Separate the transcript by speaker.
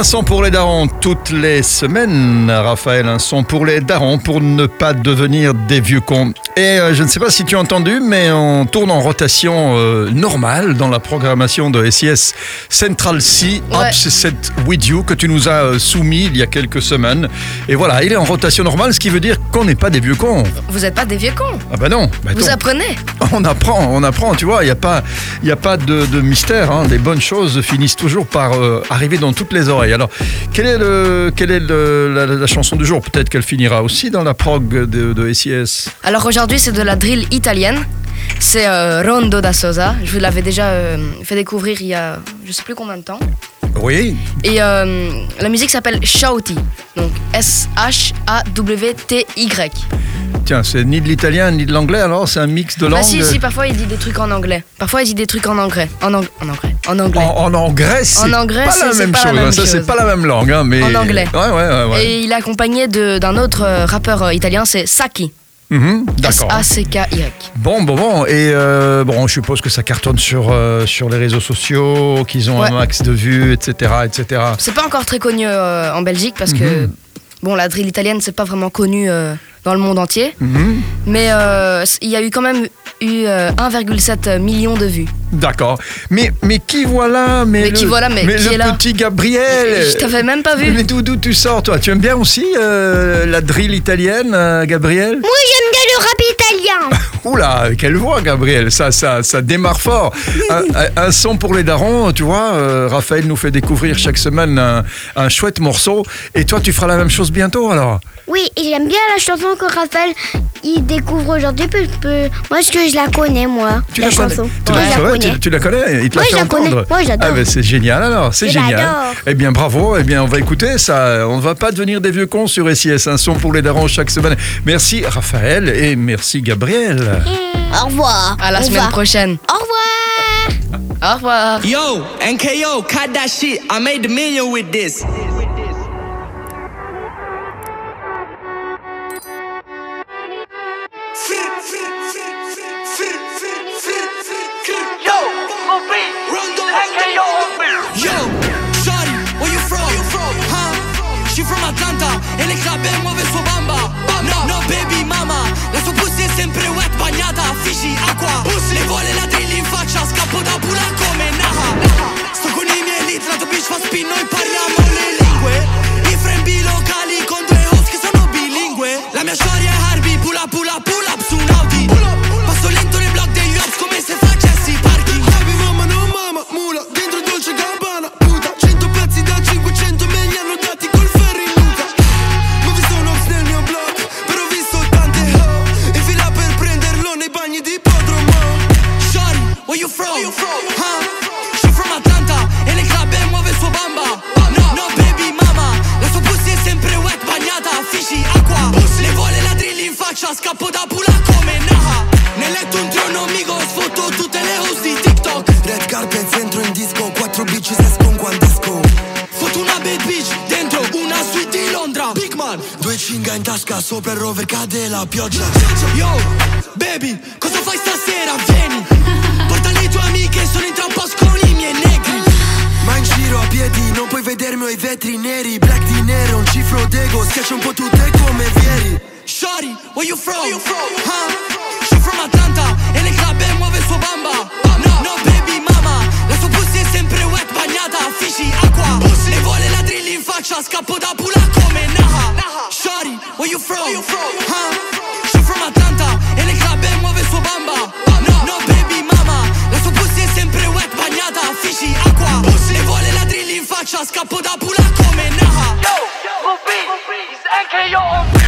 Speaker 1: Un son pour les darons toutes les semaines, Raphaël. Un son pour les darons pour ne pas devenir des vieux cons. Et euh, je ne sais pas si tu as entendu, mais on tourne en rotation euh, normale dans la programmation de SIS Central C,
Speaker 2: Ouais.
Speaker 1: Upset With You, que tu nous as euh, soumis il y a quelques semaines. Et voilà, il est en rotation normale, ce qui veut dire qu'on n'est pas des vieux cons.
Speaker 2: Vous n'êtes pas des vieux cons.
Speaker 1: Ah bah non, bah
Speaker 2: Vous apprenez.
Speaker 1: On apprend, on apprend, tu vois, il n'y a pas, y a pas de, de mystère. hein. Les bonnes choses finissent toujours par euh, arriver dans toutes les oreilles. Alors, quelle est, le, quelle est le- la, la chanson du jour? Peut-être qu'elle finira aussi dans la prog de, de SIS.
Speaker 2: Alors aujourd'hui, c'est de la drill italienne. C'est euh, Rondo da Sosa. Je vous l'avais déjà euh, fait découvrir il y a je sais plus combien de temps.
Speaker 1: Oui,
Speaker 2: Et euh, la musique s'appelle Shouty. Donc S-H-A-W-T-Y.
Speaker 1: Tiens, c'est ni de l'italien ni de l'anglais, alors c'est un mix de langues.
Speaker 2: Ah si, si, parfois il dit des trucs en anglais. Parfois il dit des trucs en anglais. En, ang- en anglais. En anglais.
Speaker 1: En, en anglais, c'est
Speaker 2: anglais,
Speaker 1: pas la même
Speaker 2: pas la
Speaker 1: chose.
Speaker 2: même
Speaker 1: hein. Ça, c'est pas la même langue. hein, mais...
Speaker 2: En anglais.
Speaker 1: Ouais, ouais, ouais.
Speaker 2: Et il est accompagné d'un autre euh, rappeur euh, italien, c'est Saki.
Speaker 1: Mhm, D'accord.
Speaker 2: S-A-C-K-Y.
Speaker 1: Bon, bon, bon. Et euh, bon, je suppose que ça cartonne sur, euh, sur les réseaux sociaux, qu'ils ont un max de vues, etc. etc.
Speaker 2: C'est pas encore très connu euh, en Belgique parce que
Speaker 1: Mhm.
Speaker 2: bon, la drill italienne c'est pas vraiment connu dans le monde entier,
Speaker 1: Mhm.
Speaker 2: mais euh, il y a eu quand même eu euh, 1,7 million de vues.
Speaker 1: D'accord. Mais, mais qui voilà Mais,
Speaker 2: Mais qui voilà, mais qui
Speaker 1: le
Speaker 2: est là
Speaker 1: petit Gabriel
Speaker 2: Je t'avais même pas vu.
Speaker 1: Mais d'où d'où tu sors, toi? Tu aimes bien aussi euh, la drill italienne, euh, Gabriel?
Speaker 3: Oui, j'aime bien le rap italien.
Speaker 1: Oula, quelle voix, Gabriel Ça, ça, ça démarre fort. Un, un- un son pour les darons, tu vois. euh, Raphaël nous fait découvrir chaque semaine un, un chouette morceau. Et toi, tu feras la même chose bientôt, alors?
Speaker 3: Oui, et j'aime bien la chanson que Raphaël il découvre aujourd'hui. parce que Moi, que je la connais, moi.
Speaker 1: Tu
Speaker 3: la,
Speaker 1: la connais
Speaker 3: chanson.
Speaker 1: tu,
Speaker 3: Ouais,
Speaker 1: la,
Speaker 3: je la connais.
Speaker 1: tu, tu la connais Il te l'a
Speaker 3: Ouais,
Speaker 1: fait
Speaker 3: je la connais.
Speaker 1: entendre
Speaker 3: Ouais, j'adore.
Speaker 1: Ah ben, c'est génial alors, c'est génial. Eh bien bravo, eh bien on va écouter ça. On ne va pas devenir des vieux cons sur SIS, un son pour les darons chaque semaine. Merci Raphaël et merci Gabriel.
Speaker 3: Au revoir.
Speaker 2: À la
Speaker 3: Au
Speaker 2: semaine
Speaker 3: revoir.
Speaker 2: prochaine.
Speaker 3: Au revoir.
Speaker 2: Au revoir.
Speaker 4: Yo, NKO, cut that shit. I made a million with this. E le club muove il suo bamba. No, no, baby mama, la sua pussy è sempre wet, bagnata. A fisci, acqua. Le vuole la drill in faccia, scappo da pula come Naha. Sto con i miei lead, la tua bitch fa spin, noi parliamo le faccia, scappo da pula come Naha. Nel letto un trono amico, sfotto tutte le host di TikTok.
Speaker 5: Red carpet, entro in disco, quattro bitches escono quando esco
Speaker 4: Fotto una bad bitch, dentro una suite di Londra. Big man,
Speaker 5: Due cinga in tasca, sopra il rover cade la pioggia
Speaker 4: yo, baby, cosa fai stasera? Vieni, porta le tue amiche, sono in troppo con i miei negri.
Speaker 5: Ma in giro a piedi, non puoi vedermi ho i vetri neri Black di nero, un cifro d'ego, schiaccia un po' tutte come vieri
Speaker 4: Shorty, where you from? Huh? She from Atlanta e le club e muove il suo bamba. No, no, baby mama, la sua pussy è sempre wet, bagnata a fisci, acqua. Le vuole la drill in faccia, scappo da pula come Naha. Shorty, where you from? Huh? She from Atlanta e le club e muove il suo bamba. No, no, baby mama, la sua pussy è sempre wet, bagnata a fisci, acqua. Le vuole la drill in faccia, scappo da pula come Naha.
Speaker 6: Yo, Ruby, he's NKO on